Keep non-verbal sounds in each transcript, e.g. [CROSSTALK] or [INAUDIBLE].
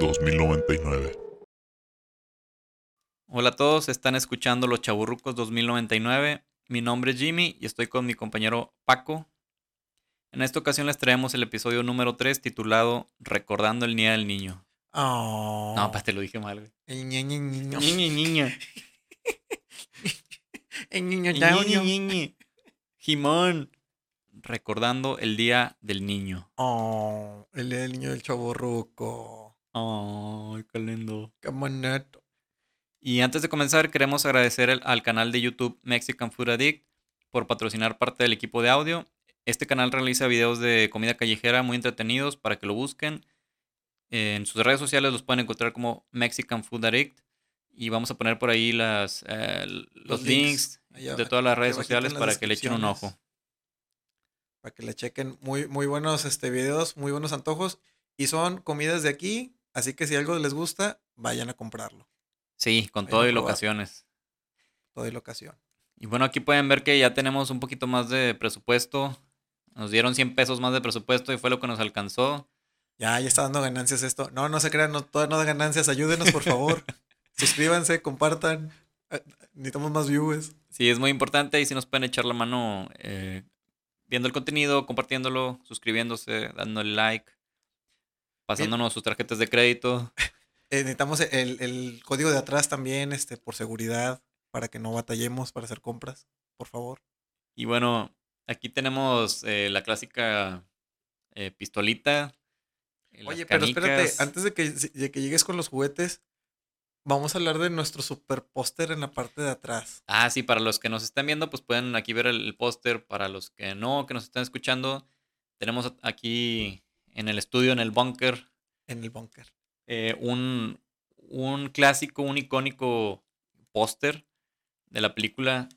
2099. Hola a todos, están escuchando Los Chaburrucos 2099. Mi nombre es Jimmy y estoy con mi compañero Paco. En esta ocasión les traemos el episodio número 3 titulado Recordando el Día del Niño. Oh. No, pues te lo dije mal, güey. El niño, niño. Niño, niño. El niño, Niño, niño. niño. Jimón. Recordando el Día del Niño. Oh, el día del niño del chaborruco. Ay, qué lindo. Qué moneto. Y antes de comenzar, queremos agradecer el- al canal de YouTube Mexican Food Addict por patrocinar parte del equipo de audio. Este canal realiza videos de comida callejera muy entretenidos para que lo busquen. En sus redes sociales los pueden encontrar como Mexican Food Addict. Y vamos a poner por ahí las, eh, los, Los links, de todas las redes sociales las para que le echen un ojo. Para que le chequen muy, muy buenos este, videos, muy buenos antojos. Y son comidas de aquí. Así que si algo les gusta, vayan a comprarlo. Sí, con todo y locaciones. Toda la ocasión. Y bueno, aquí pueden ver que ya tenemos un poquito más de presupuesto. Nos dieron 100 pesos más de presupuesto y fue lo que nos alcanzó. Ya, ya está dando ganancias esto. No, no se crean, no, no da ganancias. Ayúdenos, por favor. [LAUGHS] Suscríbanse, compartan. Eh, Necesitamos más viewers. Sí, es muy importante y si nos pueden echar la mano eh, viendo el contenido, compartiéndolo, suscribiéndose, dándole like, pasándonos sus tarjetas de crédito. Eh, necesitamos el, el código de atrás también, este, por seguridad, para que no batallemos para hacer compras, por favor. Y bueno, aquí tenemos eh, la clásica eh, pistolita. Oye, pero espérate, antes de que, de que llegues con los juguetes, vamos a hablar de nuestro super póster en la parte de atrás. Ah, sí, para los que nos están viendo, pues pueden aquí ver el, el póster. Para los que no, que nos están escuchando, tenemos aquí en el estudio, en el búnker, En el búnker. eh, un, un clásico, un icónico póster de la película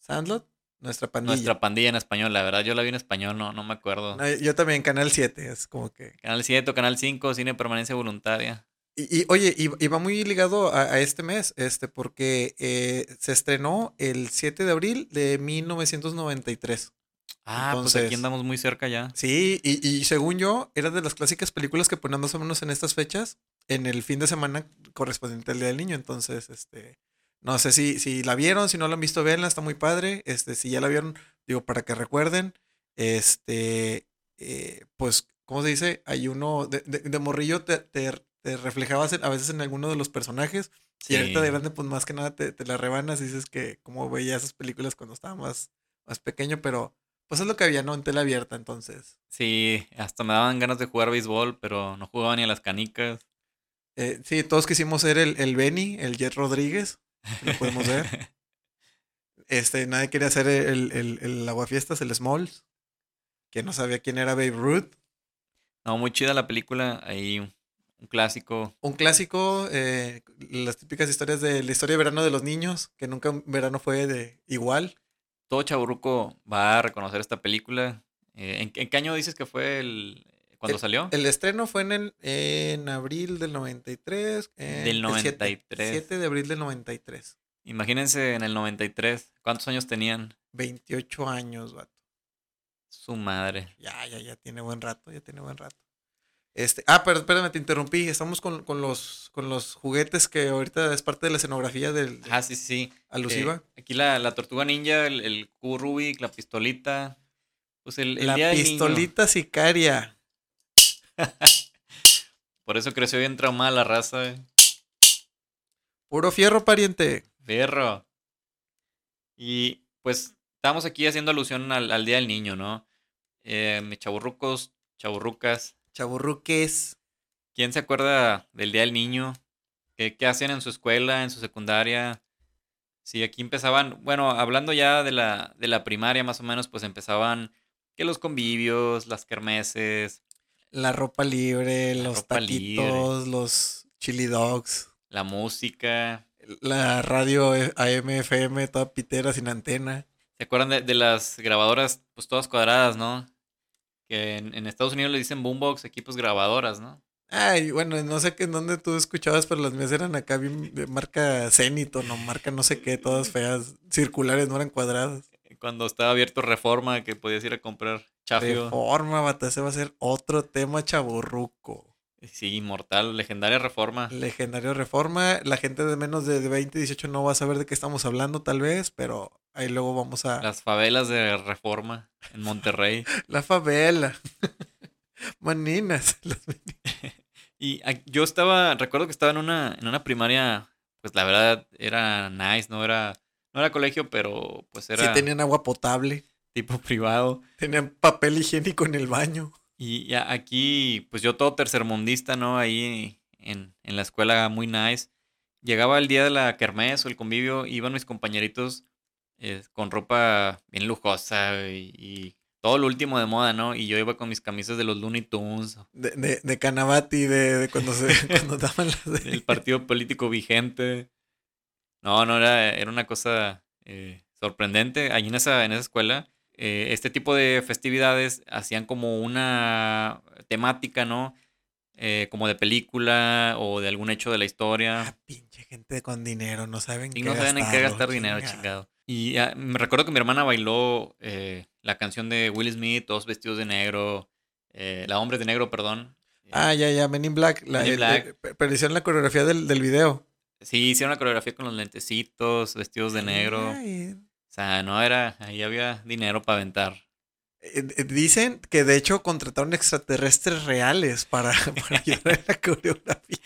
Sandlot, nuestra pandilla. Nuestra pandilla en español. La verdad, yo la vi en español, no, no me acuerdo. No, yo también, Canal 7, es como que... Canal 7 o Canal 5, Cine Permanencia Voluntaria. Y, y, oye, y, y va muy ligado a, a este mes, este, porque eh, se estrenó el 7 de abril de 1993. Ah, pues Entonces- aquí andamos muy cerca ya. Sí, y, y según yo, era de las clásicas películas que ponían más o menos en estas fechas, en el fin de semana correspondiente al Día del Niño. Entonces, este, no sé si, si la vieron, si no la han visto, véanla, está muy padre. Este, si ya la vieron, digo, para que recuerden, este, eh, pues, ¿cómo se dice? Hay uno, de, de- de morrillo te, te, te reflejabas a veces en alguno de los personajes. Y ahorita de grande, pues más que nada te, te la rebanas y dices que como veía esas películas cuando estaba más, más pequeño, pero pues es lo que había, ¿no? En tela abierta, entonces. Sí, hasta me daban ganas de jugar béisbol, pero no jugaba ni a las canicas. Eh, sí, todos quisimos ser el, el Benny, el Jet Rodríguez, lo podemos ver. [LAUGHS] Este, nadie quería ser el, el, el aguafiestas, el Smalls, que no sabía quién era Babe Ruth. no, muy chida la película. Ahí un, clásico. Un clásico, eh, las típicas historias de la historia de verano de los niños, que nunca un verano fue de igual. Todo chaburruco va a reconocer esta película. Eh, ¿en, en qué año dices que fue el cuando salió? El estreno fue en, el, en abril del 93. eh, Del el siete- 93. 7 de abril del 93. Imagínense en el 93. ¿Cuántos años tenían? 28 años, vato. Su madre. Ya, ya, ya tiene buen rato, ya tiene buen rato. Este, ah, pero espérame, te interrumpí. Estamos con, con los, con los juguetes que ahorita es parte de la escenografía del Ah, sí, sí, alusiva. Eh, aquí la, la tortuga ninja, el, el cubo Rubik, la pistolita. Pues el, el la día pistolita sicaria. [LAUGHS] Por eso creció bien traumada la raza. eh. Puro fierro, pariente. Perro. Y pues estamos aquí haciendo alusión al, al Día del Niño, ¿no? Eh, chaburrucos, chaburrucas. Chaburruques. ¿Quién se acuerda del Día del Niño? ¿Qué, qué hacían en su escuela, en su secundaria? Sí, aquí empezaban, bueno, hablando ya de la, de la primaria más o menos, pues empezaban que los convivios, las kermeses, La ropa libre, La los ropa libre. taquitos, los chili dogs. la música. La radio AM, FM, toda pitera sin antena. ¿Se acuerdan de, de las grabadoras, pues todas cuadradas, ¿no? Que en, en Estados Unidos le dicen boombox, equipos grabadoras, ¿no? Ay, bueno, no sé que en dónde tú escuchabas, pero las mías eran acá bien de marca Zenith o no, marca no sé qué, todas feas, circulares, no eran cuadradas. Cuando estaba abierto Reforma, que podías ir a comprar chafio. Reforma, bata, ese va a ser otro tema chaburruco. Sí, inmortal, legendaria reforma. Legendario Reforma. La gente de menos de 20, 18 no va a saber de qué estamos hablando, tal vez, pero ahí luego vamos a. Las favelas de reforma en Monterrey. [LAUGHS] La favela. [LAUGHS] Maninas. [LAUGHS] Y yo estaba, recuerdo que estaba en una, en una primaria, pues la verdad era nice, no era, no era colegio, pero pues Sí era tenían agua potable. tipo privado. Tenían papel higiénico en el baño. Y ya aquí, pues yo todo tercermundista, ¿no? Ahí en, en la escuela muy nice. Llegaba el día de la kermés o el convivio, iban mis compañeritos eh, con ropa bien lujosa y, y todo lo último de moda, ¿no? Y yo iba con mis camisas de los Looney Tunes, De, de, de Canavati, de, de cuando se [LAUGHS] cuando daban las el partido político vigente. No, no, era, era una cosa eh, sorprendente. Allí en esa, en esa escuela, eh, este tipo de festividades hacían como una temática, ¿no? Eh, como de película o de algún hecho de la historia. Ah, pinche gente con dinero, no saben Y qué no saben en qué gastar dinero, chingado. Y ah, me recuerdo que mi hermana bailó eh, la canción de Will Smith, todos vestidos de negro, la hombres de negro, perdón. Ah, ya, ya, Men in Black. La, Men in Black. pero hicieron la coreografía del, del video. Sí, hicieron la coreografía con los lentecitos, vestidos de negro. Ay, O sea, no era, ahí había dinero para aventar. eh, eh, Dicen que de hecho contrataron extraterrestres reales para, [LAUGHS] para ayudar en la coreografía.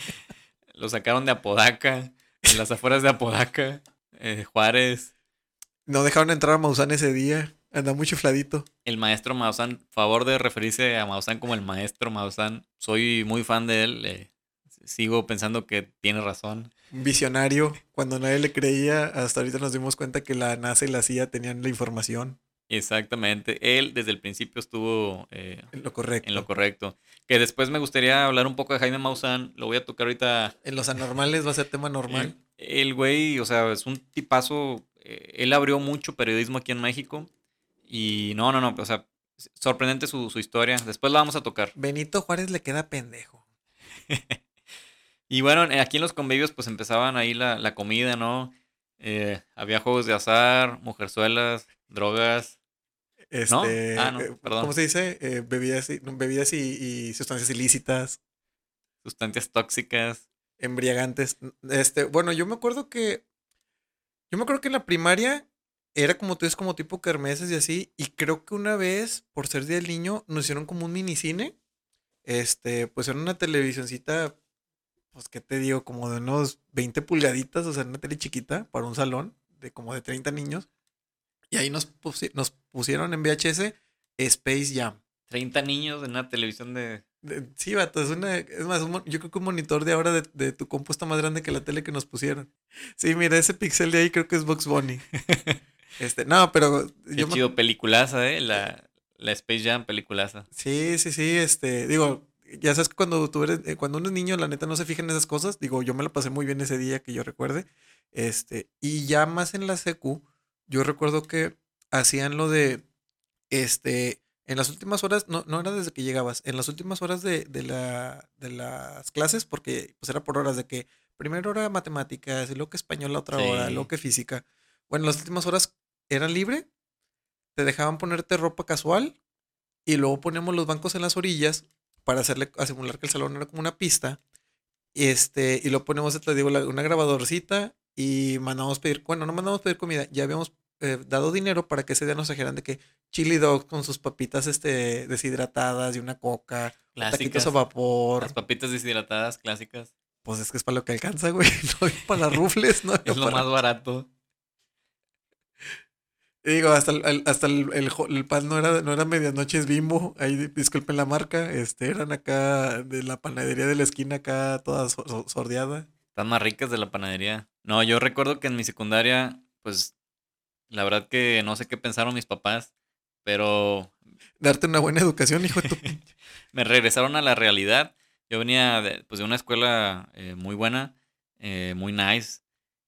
Lo sacaron de Apodaca, en las afueras de Apodaca, eh, Juárez. No dejaron entrar a Maussan ese día. Anda muy chifladito. El maestro Maussan, favor de referirse a Maussan como el maestro Maussan. Soy muy fan de él. eh, sigo pensando que tiene razón. Un visionario. Cuando nadie le creía, hasta ahorita nos dimos cuenta que la NASA y la CIA tenían la información. Exactamente. Él desde el principio estuvo eh, En lo correcto. en lo correcto. Que después me gustaría hablar un poco de Jaime Maussan. Lo voy a tocar ahorita En los anormales va a ser tema normal. [LAUGHS] El, el güey, o sea, es un tipazo. eh, él abrió mucho periodismo aquí en México. Y no, no, no, o sea, sorprendente su, su historia. Después la vamos a tocar. Benito Juárez le queda pendejo. [LAUGHS] Y bueno, eh, aquí en los convivios pues empezaban ahí la, la comida, ¿no? Eh, había juegos de azar, mujerzuelas, drogas. Este, Ah, no, eh, perdón. ¿Cómo se dice? Eh, bebidas y, no, bebidas y, y sustancias ilícitas, sustancias tóxicas. embriagantes. Este, bueno, yo me acuerdo que. Yo me acuerdo que en la primaria era como tú dices, como tipo kermeses y así. Y creo que una vez, por ser Día del Niño, nos hicieron como un minicine. Este, pues era una televisioncita, pues, ¿qué te digo? Como de unos 20 pulgaditas, o sea, una tele chiquita para un salón de como de 30 niños. Y ahí nos, pusi- nos pusieron en VHS Space Jam. 30 niños en una televisión de... De- Sí, vato, es una. Es más, un yo creo que un monitor de ahora de, de tu compu está más grande que la tele que nos pusieron. Sí, mira, ese pixel de ahí creo que es Box Bunny. [LAUGHS] Este, no, pero. Qué Yo me- chido, peliculaza, ¿eh? La, la Space Jam, peliculaza. sí, sí, sí, este. Digo, ya sabes que cuando tú eres. eh, Cuando uno es niño, la neta no se fija en esas cosas. Digo, yo me la pasé muy bien ese día que yo recuerde. Este, y ya más en la secu, yo recuerdo que hacían lo de. Este. En las últimas horas, no, no era desde que llegabas, en las últimas horas de, de, la, de las clases, porque pues era por horas de que primero hora matemáticas, y luego que español la otra hora, luego que física. Bueno, las últimas horas eran libre, te dejaban ponerte ropa casual y luego poníamos los bancos en las orillas para hacerle, a simular que el salón era como una pista. Y este, y lo ponemos, te digo, una grabadorcita y mandamos pedir, bueno, no mandamos pedir comida, ya habíamos eh, dado dinero para que ese día nos trajeran de que chili dogs con sus papitas este, deshidratadas y una coca, taquitos a vapor. Las papitas deshidratadas, clásicas. Pues es que es para lo que alcanza, güey. [LAUGHS] No para las rufles, no Es [LAUGHS] lo para- más barato. Digo, hasta el, hasta el, el pan no era, no era medianoche, es bimbo. Ahí di- disculpen la marca. Este, eran acá de la panadería de la esquina, acá toda so- so- sordeada. Están más ricas de la panadería. No, yo recuerdo que en mi secundaria, pues, la verdad que no sé qué pensaron mis papás, pero Darte una buena educación, hijo de tu [LAUGHS] pinche. me regresaron a la realidad. Yo venía de, pues, de una escuela eh, muy buena, eh, muy nice,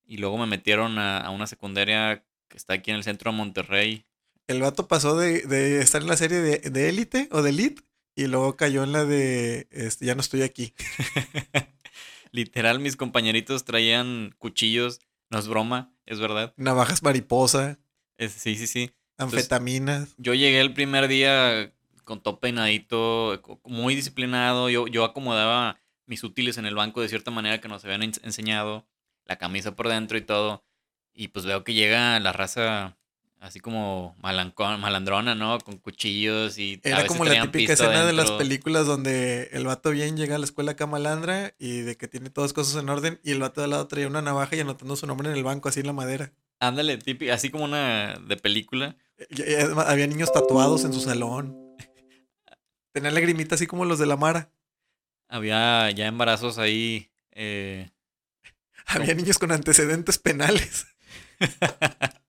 y luego me metieron a, a una secundaria que está aquí en el centro de Monterrey. El vato pasó de, de estar en la serie de, de Élite o de Elite y luego cayó en la de este, Ya no estoy aquí. [LAUGHS] Literal, mis compañeritos traían cuchillos, no es broma, es verdad. Navajas mariposa, Es- sí, sí, sí. anfetaminas. Yo llegué el primer día con todo peinadito, muy disciplinado. Yo, yo acomodaba mis útiles en el banco de cierta manera que nos habían ens- enseñado, la camisa por dentro y todo. Y pues veo que llega la raza así como malancón, malandrona, ¿no? Con cuchillos y a Era como la típica escena de las películas donde el vato bien llega a la escuela acá malandra y de que tiene todas cosas en orden y el vato de al lado traía una navaja y anotando su nombre en el banco así en la madera. Ándale, típico, así como una de película. Y- y además había niños tatuados en su salón. [LAUGHS] Tenía lagrimita así como los de la Mara. Había ya embarazos ahí. eh, Había niños con antecedentes penales. [LAUGHS]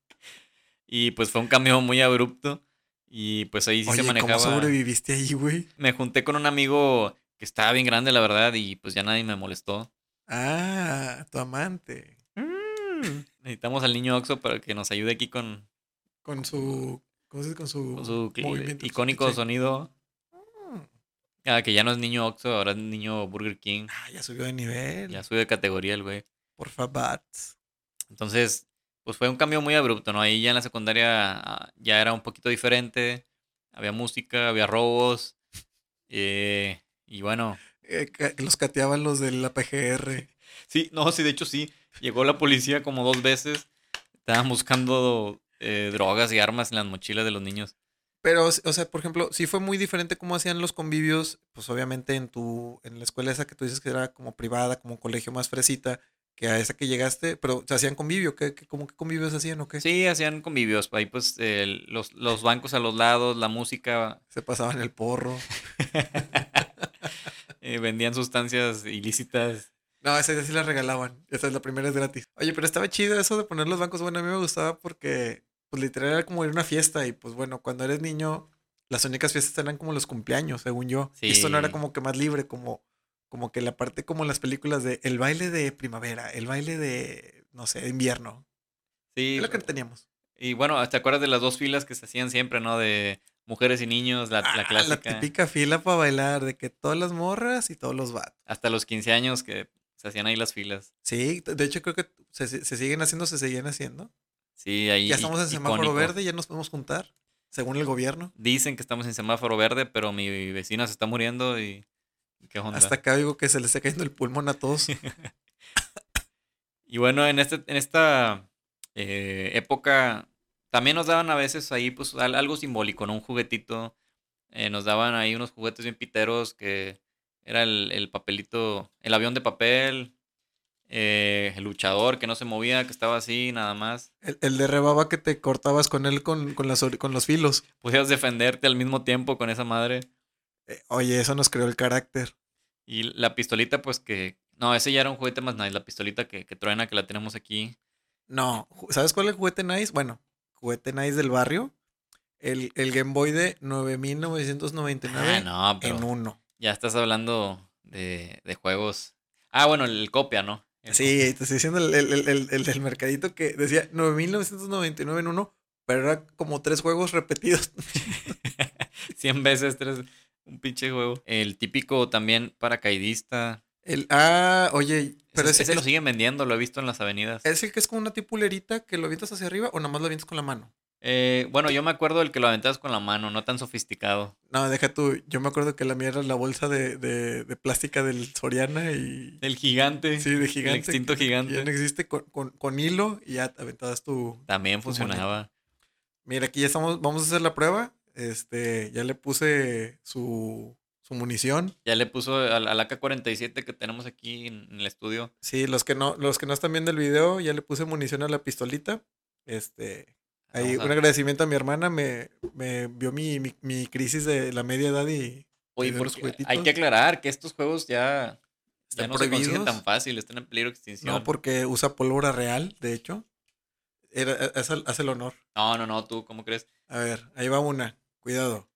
y pues fue un cambio muy abrupto. Y pues ahí sí Oye, se ¿cómo manejaba. sobreviviste ahí, güey? Me junté con un amigo que estaba bien grande, la verdad, y pues ya nadie me molestó. Ah, tu amante. Necesitamos al niño Oxo para que nos ayude aquí con, Con su. ¿Cómo se dice? Con su, con su movimiento, icónico sonido. Mm. Ah, que ya no es niño Oxo, ahora es niño Burger King. Ah, ya subió de nivel. Ya sube de categoría el güey. Por favats. Entonces, pues fue un cambio muy abrupto, ¿no? Ahí ya en la secundaria ah, ya era un poquito diferente. Había música, había robos. eh, y bueno, Eh, los cateaban los de la PGR. sí, no, sí, de hecho sí. Llegó la policía como dos veces. Estaban buscando eh, drogas y armas en las mochilas de los niños. Pero, o sea, por ejemplo, sí fue muy diferente cómo hacían los convivios, pues obviamente en tu, en la escuela esa que tú dices que era como privada, como un colegio más fresita, que a esa que llegaste, pero se hacían convivio, ¿qué, qué, cómo qué convivios hacían o qué? Sí, hacían convivios. Ahí pues los, los bancos a los lados, la música. Se pasaban el porro. [LAUGHS] eh, vendían sustancias ilícitas. No, esa ya sí la regalaban. Esa es la primera es gratis. Oye, pero estaba chido eso de poner los bancos. Bueno, a mí me gustaba porque, pues literal era como ir a una fiesta y pues bueno, cuando eres niño, las únicas fiestas eran como los cumpleaños, según yo. Y esto no era como que más libre, como, como que la parte como las películas de el baile de primavera, el baile de, no sé, de invierno. Sí, Es lo que teníamos. Y bueno, ¿te acuerdas de las dos filas que se hacían siempre, no? De mujeres y niños, la, Ah, la clásica. típica fila para bailar de que todas las morras y todos los vatos. Hasta los 15 años que se hacían ahí las filas. Sí, de hecho creo que se, se siguen haciendo, se siguen haciendo. Sí, ahí. Ya estamos en semáforo icónico. verde, ya nos podemos juntar, según el gobierno. Dicen que estamos en semáforo verde, pero mi vecina se está muriendo y. ¿Qué onda? Hasta acá digo que se le está cayendo el pulmón a todos. [LAUGHS] Y bueno, en, este, en esta eh, época también nos daban a veces ahí pues al- algo simbólico, ¿no? Un juguetito. Eh, nos daban ahí unos juguetes bien piteros que era el, el papelito, el avión de papel, eh, el luchador que no se movía, que estaba así nada más. El, el de rebaba que te cortabas con él con, con, las, con los filos. Podías defenderte al mismo tiempo con esa madre. Eh, oye, eso nos creó el carácter. Y la pistolita, pues que... No, ese ya era un juguete más nice, la pistolita que, que truena, que la tenemos aquí. No, ¿sabes cuál es el juguete nice? Bueno, juguete nice del barrio. El, el Game Boy de 9999 Ah, no, en uno. Ya estás hablando de, de juegos. Ah, bueno, el copia, ¿no? El Sí, te estoy diciendo el, el- el- el- el del mercadito que decía 9999 en uno, pero era como tres juegos repetidos. [LAUGHS] copia. 100 veces tres, un pinche juego. El típico también paracaidista. El, ah, oye, pero ese, ese, ese lo siguen vendiendo, lo he visto en las avenidas. ¿es el que es como una tipulerita que lo avientas hacia arriba o nada más lo avientas con la mano? Eh, bueno, yo me acuerdo del que lo aventabas con la mano, no tan sofisticado. No, deja tú. Yo me acuerdo que la mía era la bolsa de, de, de plástica del Soriana y. El gigante. Sí, de gigante. El extinto que- gigante. Ya no existe con, con, con hilo y ya te aventabas tu. También tu funcionaba. Mira, aquí ya estamos. Vamos a hacer la prueba. Este, ya le puse su, su munición. Ya le puso al, al AK-47 que tenemos aquí en, en el estudio. Sí, los que no, los que no están viendo el video, ya le puse munición a la pistolita. Este. Ahí, Vamos a- un agradecimiento a mi hermana, me, me vio mi, mi, mi crisis de la media edad y. Oye, porque hay que aclarar que estos juegos ya, ya Están no se consiguen prohibidos. tan fácil, están en peligro de extinción. No, porque usa pólvora real, de hecho. Era, hace, hace el honor. no, no, no, tú, ¿cómo crees? A ver, ahí va una. Cuidado.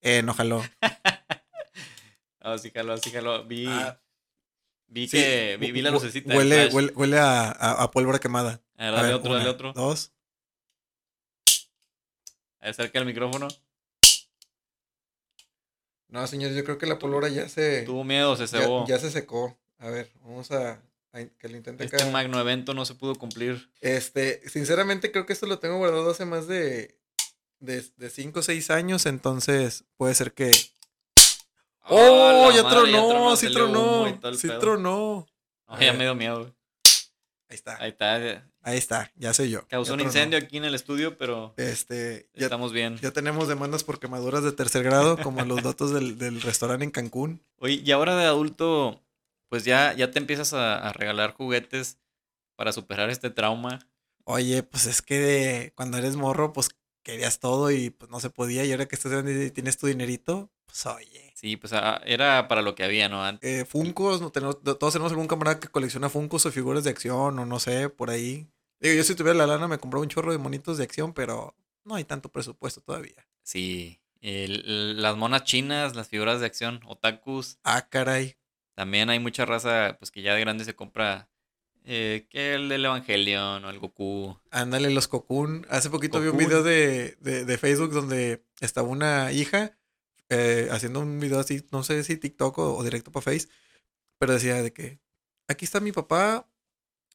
Eh, no jaló. [LAUGHS] Sí, jaló, sí, jaló. Vi, Ah, vi sí, que, vi, vi la lucecita. Huele, huele, huele a, a- a pólvora quemada. A ver, A dale ver, otro, dale una, otro. Dos. Acerca el micrófono. No, señor, yo creo que la pólvora ya se. Tuvo miedo, se ya, cebó. ya se secó. A ver, vamos a, que acá. Este magno evento no se pudo cumplir. Este, sinceramente creo que esto lo tengo guardado hace más de de 5 o 6 años, entonces puede ser que... ¡Oh! ¡Oh! la ya madre, tronó, sí tronó, el sí pedo. tronó. No, ya me dio miedo, güey. Ahí está, Ahí está. ahí está, ya sé yo. Causó ya un tronó. incendio aquí en el estudio, pero Este, ya, estamos bien. ya tenemos demandas por quemaduras de tercer grado, como los datos del, del restaurante en Cancún. Oye, y ahora de adulto, pues ya, ya te empiezas a, a regalar juguetes para superar este trauma. Oye, pues es que de- cuando eres morro, pues querías todo y pues no se podía. Y ahora que estás grande y tienes tu dinerito, pues oye. Sí, pues era para lo que había, ¿no? Antes. Eh, Funcos, no tenemos, todos tenemos algún camarada que colecciona Funcos o figuras de acción o no sé, por ahí. Digo, yo si tuviera la lana me compraba un chorro de monitos de acción, pero no hay tanto presupuesto todavía. Sí. El- las monas chinas, las figuras de acción, otakus. Ah, caray. También hay mucha raza, pues que ya de grande se compra. eh, que el del Evangelion o el Goku. Ándale, los Cocoon. Hace poquito vi un video de, de, de Facebook donde estaba una hija eh, haciendo un video así, no sé si TikTok o, o directo para Face, pero decía de que aquí está mi papá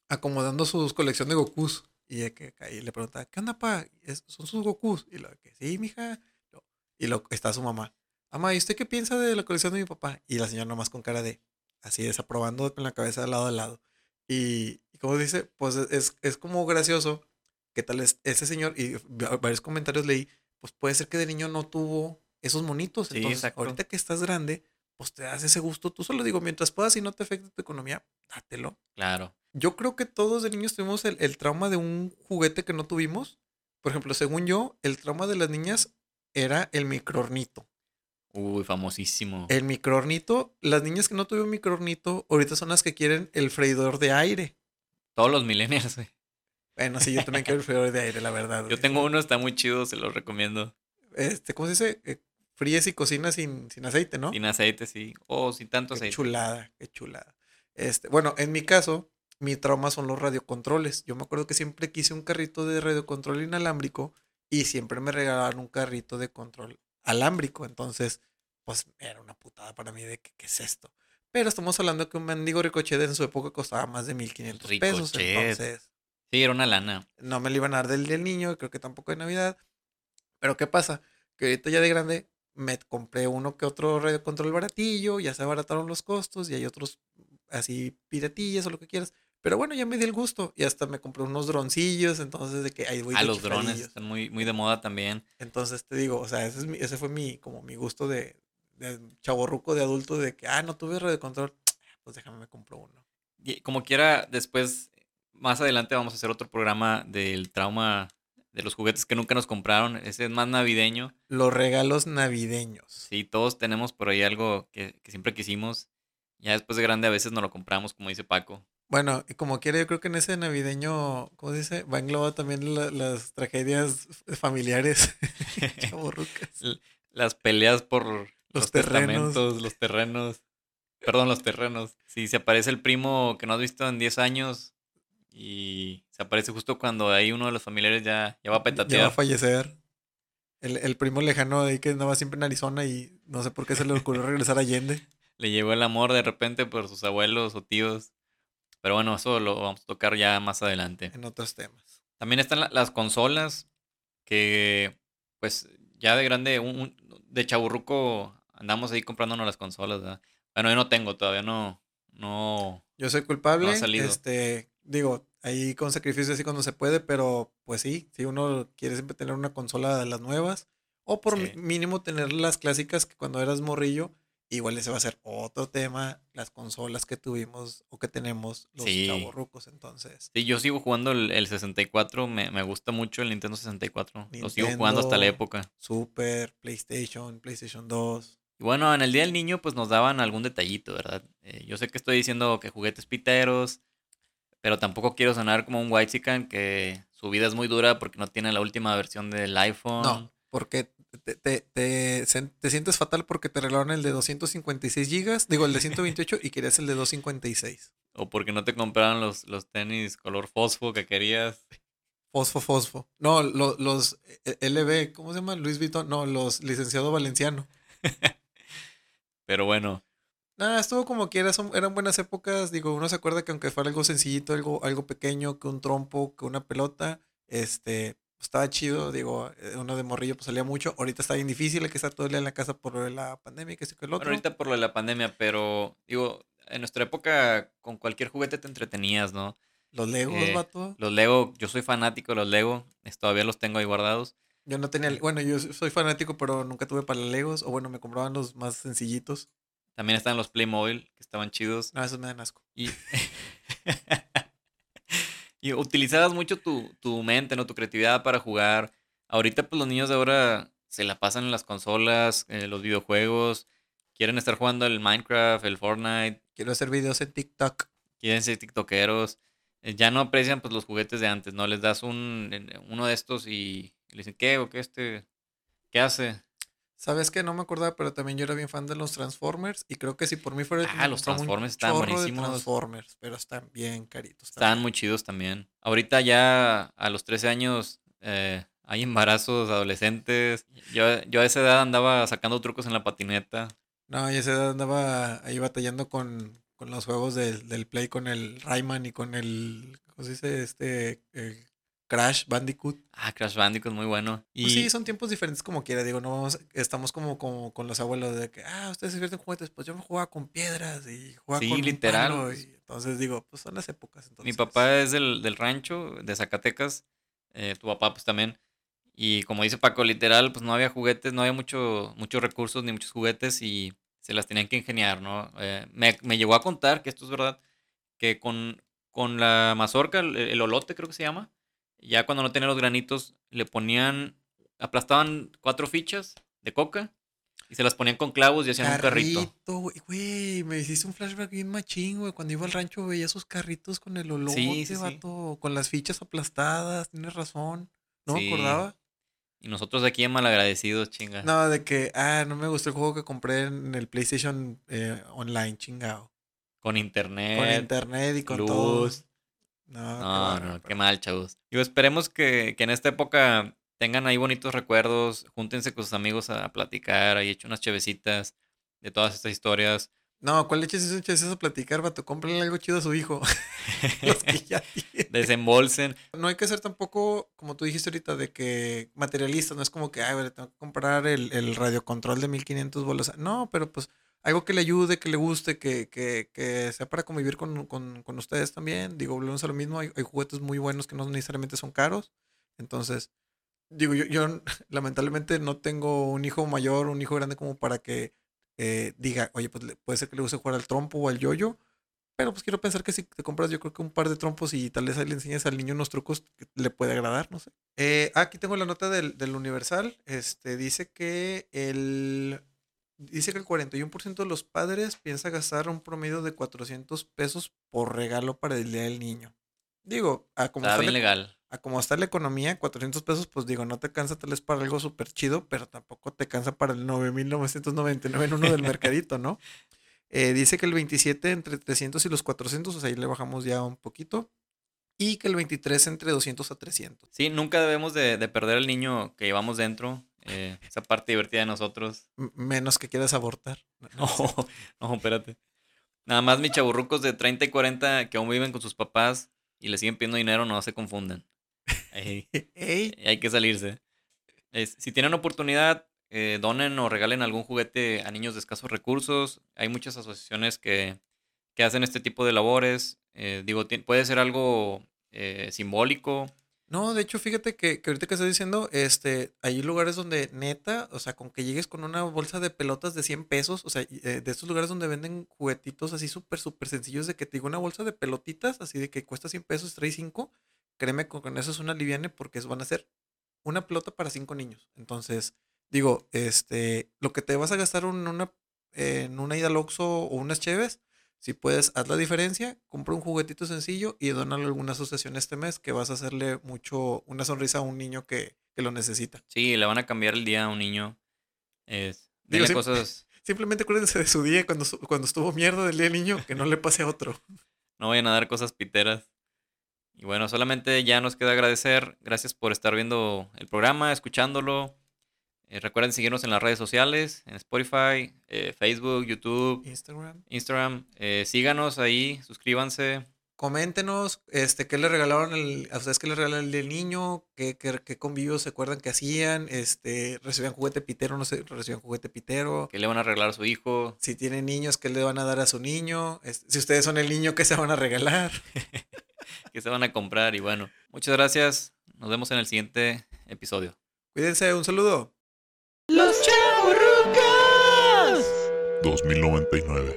acomodando su colección de Gokus. Y de que ahí le preguntaba, ¿qué onda, pa? ¿Es- ¿Son sus Gokus? Y lo de que, sí, mija. Y lo, está su mamá. Mamá, ¿y usted qué piensa de la colección de mi papá? Y la señora nomás con cara de, así desaprobando con la cabeza de lado a lado. Y, y como dice, pues es, es como gracioso que tal es ese señor, y va- varios comentarios leí, pues puede ser que de niño no tuvo esos monitos. Sí, Entonces, exacto. ahorita que estás grande, pues te das ese gusto. Tú solo digo, mientras puedas y no te afecte tu economía, dátelo. Claro. Yo creo que todos de niños tuvimos el, el trauma de un juguete que no tuvimos. Por ejemplo, según yo, el trauma de las niñas era el microornito. Uy, famosísimo. El microornito, las niñas que no tuvieron microornito, ahorita son las que quieren el freidor de aire. Todos los millennials, güey. Bueno, sí, yo también quiero el [LAUGHS] freidor de aire, la verdad. Yo güey. tengo uno, está muy chido, se lo recomiendo. Este, ¿cómo se dice? Eh, fríes y cocinas sin, sin aceite, ¿no? Sin aceite, sí. O sin tanto Qué aceite. chulada, qué chulada. Este, bueno, en mi caso, mi trauma son los radiocontroles. Yo me acuerdo que siempre quise un carrito de radiocontrol inalámbrico y siempre me regalaban un carrito de control alámbrico. Entonces, pues era una putada para mí de que, qué es esto. Pero estamos hablando que un mendigo ricochet en su época costaba más de 1500 pesos. Entonces, Sí, era una lana. no me lo iban a dar del, del niño, creo que tampoco de Navidad. Pero ¿qué pasa? Que ahorita ya de grande me compré uno que otro radio control baratillo, ya se abarataron los costos y hay otros así piratillas o lo que quieras. Pero bueno, ya me di el gusto y hasta me compré unos droncillos, entonces de que ahí voy de los drones están muy, muy de moda también. Entonces te digo, o sea, ese, es mi- ese fue mi, como mi gusto de, de chaborruco de adulto de que, ah, no tuve radio control, [TSK] pues déjame me compro uno. Y como quiera, después, más adelante vamos a hacer otro programa del trauma de los juguetes que nunca nos compraron. Ese es más navideño. Los regalos navideños. Sí, todos tenemos por ahí algo que, que siempre quisimos. Ya después de grande a veces no lo compramos, como dice Paco. Bueno, y como quiera, yo creo que en ese navideño, ¿cómo se dice? Va englobado también la- las tragedias familiares [LAUGHS] [LAUGHS] chavorrucas. Las peleas por los, Los terrenos. testamentos, los terrenos. Perdón, los terrenos. Si se aparece el primo que no has visto en 10 años y se aparece justo cuando ahí uno de los familiares ya, ya va a Ya va a petatear. fallecer. El, el primo lejano de ahí que andaba siempre en Arizona y no sé por qué se le ocurrió regresar a Allende. [LAUGHS] Le llegó el amor de repente por sus abuelos o tíos. Pero bueno, eso lo vamos a tocar ya más adelante. En otros temas. También están la- las consolas que, pues, ya de grande, un, un- de chaburruco, andamos ahí comprándonos las consolas, ¿verdad? Bueno, yo no tengo, todavía no, no, Yo soy culpable. No ha salido. Este, digo, ahí con sacrificio así cuando se puede, pero pues sí, si uno quiere siempre tener una consola de las nuevas, o por Sí. mínimo tener las clásicas que cuando eras morrillo, igual ese va a ser otro tema, las consolas que tuvimos o que tenemos los Sí. chavorrucos, entonces. Sí, yo sigo jugando el, el 64, me, me gusta mucho el Nintendo 64. Lo sigo jugando hasta la Nintendo. época. Super, PlayStation, PlayStation 2. Y bueno, en el Día del Niño pues nos daban algún detallito, ¿verdad? Eh, yo sé que estoy diciendo que juguetes piteros, pero tampoco quiero sonar como un whitezican que su vida es muy dura porque no tiene la última versión del iPhone. No, porque te, te, te, sientes fatal porque te regalaron el de 256 gigas, digo el de 128 y querías el de 256. O porque no te compraron los, los tenis color fosfo que querías. Fosfo, fosfo. No, lo- los eh, LB, ¿cómo se llama? Luis Vuitton. No, los licenciado Valenciano. [LAUGHS] Pero bueno, Nada, estuvo como son, eran buenas épocas. Digo, uno se acuerda que aunque fuera algo sencillito, algo, algo pequeño, que un trompo, que una pelota, este, estaba chido, digo, eh, uno de morrillo pues salía mucho. Ahorita está bien difícil, hay que estar todo el día en la casa por la pandemia que sí que el otro. ahorita por lo de la pandemia, pero digo, en nuestra época con cualquier juguete te entretenías, ¿no? Los Legos, Eh, vato. Los Lego, yo soy fanático de los Lego, es- todavía los tengo ahí guardados. Yo no tenía, bueno, yo soy fanático, pero nunca tuve para Legos, o bueno, me compraban los más sencillitos. También están los Playmobil, que estaban chidos. No, esos me dan asco. Y, [LAUGHS] y utilizabas mucho tu, tu mente, ¿no? Tu creatividad para jugar. Ahorita, pues los niños de ahora se la pasan en las consolas, eh, los videojuegos, quieren estar jugando el Minecraft, el Fortnite, Quiero hacer videos en TikTok. quieren ser tiktokeros. eh, Ya no aprecian pues los juguetes de antes, ¿no? Les das un, en- uno de estos y le dicen, ¿qué? ¿O qué este? ¿Qué hace? ¿Sabes qué? No me acordaba, pero también yo era bien fan de los Transformers. Y creo que si por mí fuera. Ah, los Transformers de buenísimos. Transformers, pero están bien caritos. Estaban también. muy chidos también. Ahorita ya a los 13 años eh, hay embarazos adolescentes. Yo, yo a esa edad andaba sacando trucos en la patineta. No, y a esa edad andaba ahí batallando con, con los juegos del, del Play, con el Rayman y con el. ¿Cómo se dice? Este. el Crash Bandicoot. Ah, Crash Bandicoot, muy bueno. Y Pues sí, son tiempos diferentes como quiera. Digo, no vamos- estamos como, como con los abuelos de que, ah, ustedes se divierten juguetes. Pues yo me jugaba con piedras y jugaba Sí, con un literal, palo, pues. y entonces digo, pues son las épocas. mi papá es del, del rancho, de Zacatecas. eh, tu papá pues también. Y como dice Paco, literal, pues no había juguetes, no había mucho, muchos recursos ni muchos juguetes y se las tenían que ingeniar, ¿no? Eh, me, me llegó a contar, que esto es verdad, que con, con la mazorca, el, el olote creo que se llama, ya cuando no tenía los granitos, le ponían, aplastaban cuatro fichas de coca y se las ponían con clavos y hacían un carrito. Güey, güey, me hiciste un flashback bien machín, güey. Cuando iba al rancho veía esos carritos con el olote, sí, sí. vato, con las fichas aplastadas, tienes razón. No me acordaba. Y nosotros aquí en malagradecidos, chinga. No, de que, ah, no me gustó el juego que compré en el PlayStation eh, online, chingado. Con internet. Con internet y con todo. No, No, qué no, qué mal, chavos. Digo, esperemos que, que en esta época tengan ahí bonitos recuerdos, júntense con sus amigos a, platicar, ahí echen unas chevecitas de todas estas historias. No, ¿cuál leche es? Eches a platicar, vato? Cómprale algo chido a su hijo. [LAUGHS] Los que ya [LAUGHS] tiene. Desembolsen. No hay que ser tampoco, como tú dijiste ahorita, de que materialista. No es como que, ay, güey, tengo que comprar el, el radiocontrol de 1500 bolas. No, pero pues algo que le ayude, que le guste, que, que, que sea para convivir con, con, con ustedes también. Digo, volvemos a lo mismo. Hay, juguetes muy buenos que no necesariamente son caros. Entonces, digo, yo, yo [LAUGHS] lamentablemente no tengo un hijo mayor, un hijo grande como para que eh, diga, oye, pues puede ser que le guste jugar al trompo o al yoyo. Pero pues quiero pensar que si te compras yo creo que un par de trompos y tal vez ahí le enseñas al niño unos trucos que le puede agradar, no sé. Eh, ah, aquí tengo la nota del, del Universal. Este dice que el dice que el 41% de los padres piensa gastar un promedio de 400 pesos por regalo para el Día del Niño. Digo, a como, Está bien la, legal. a como está la economía, 400 pesos, pues digo, no te cansa tal vez para algo súper chido, pero tampoco te cansa para el 9.999 en uno del mercadito, ¿no? Eh, dice que el 27 entre 300 y los 400, o sea, ahí le bajamos ya un poquito. Y que el 23 entre 200 a 300. Sí, nunca debemos de, de perder al niño que llevamos dentro, eh, esa parte divertida de nosotros. Menos que quieras abortar. [LAUGHS] No, no espérate. Nada más mis chaburrucos de 30 y 40 que aún viven con sus papás y le siguen pidiendo dinero, no se confundan. Ahí- Ey, [LAUGHS] hay que salirse. Es- si tienen oportunidad, eh, donen o regalen algún juguete a niños de escasos recursos. Hay muchas asociaciones que, que hacen este tipo de labores. Eh, digo, puede ser algo simbólico. No, de hecho, fíjate que, que ahorita que estás diciendo, este, hay lugares donde neta, o sea, con que llegues con una bolsa de pelotas de 100 pesos, o sea, eh, de estos lugares donde venden juguetitos así súper, súper sencillos, de que te digo una bolsa de pelotitas, así de que cuesta 100 pesos, trae 5, créeme, con, con eso es una liviane porque van a ser una pelota para 5 niños. Entonces, digo, este, lo que te vas a gastar en una, en una ida al Oxxo o unas cheves, si puedes, haz la diferencia, compra un juguetito sencillo y dónalo a alguna asociación este mes que vas a hacerle mucho, una sonrisa a un niño que, que lo necesita. Sí, le van a cambiar el día a un niño. Es, Digo, cosas. [LAUGHS] Simplemente acuérdense de su día cuando, cuando estuvo mierda del día del niño, que no le pase a otro. No vayan a dar cosas piteras. Y bueno, solamente ya nos queda agradecer. Gracias por estar viendo el programa, escuchándolo. Eh, recuerden seguirnos en las redes sociales, en Spotify, eh, Facebook, YouTube, Instagram. Instagram. Eh, síganos ahí, suscríbanse. coméntenos, este, qué le regalaron el- a ustedes, qué le regalaron el niño, qué, qué, qué convivios se acuerdan que hacían, este, recibían juguete pitero, no sé, recibían juguete pitero. Que le van a arreglar a su hijo. Si tienen niños, ¿qué le van a dar a su niño? Este, si ustedes son el niño, ¿qué se van a regalar? [LAUGHS] que se van a comprar. Y bueno, muchas gracias. Nos vemos en el siguiente episodio. Cuídense, un saludo. Los Chavorrucos. 2099.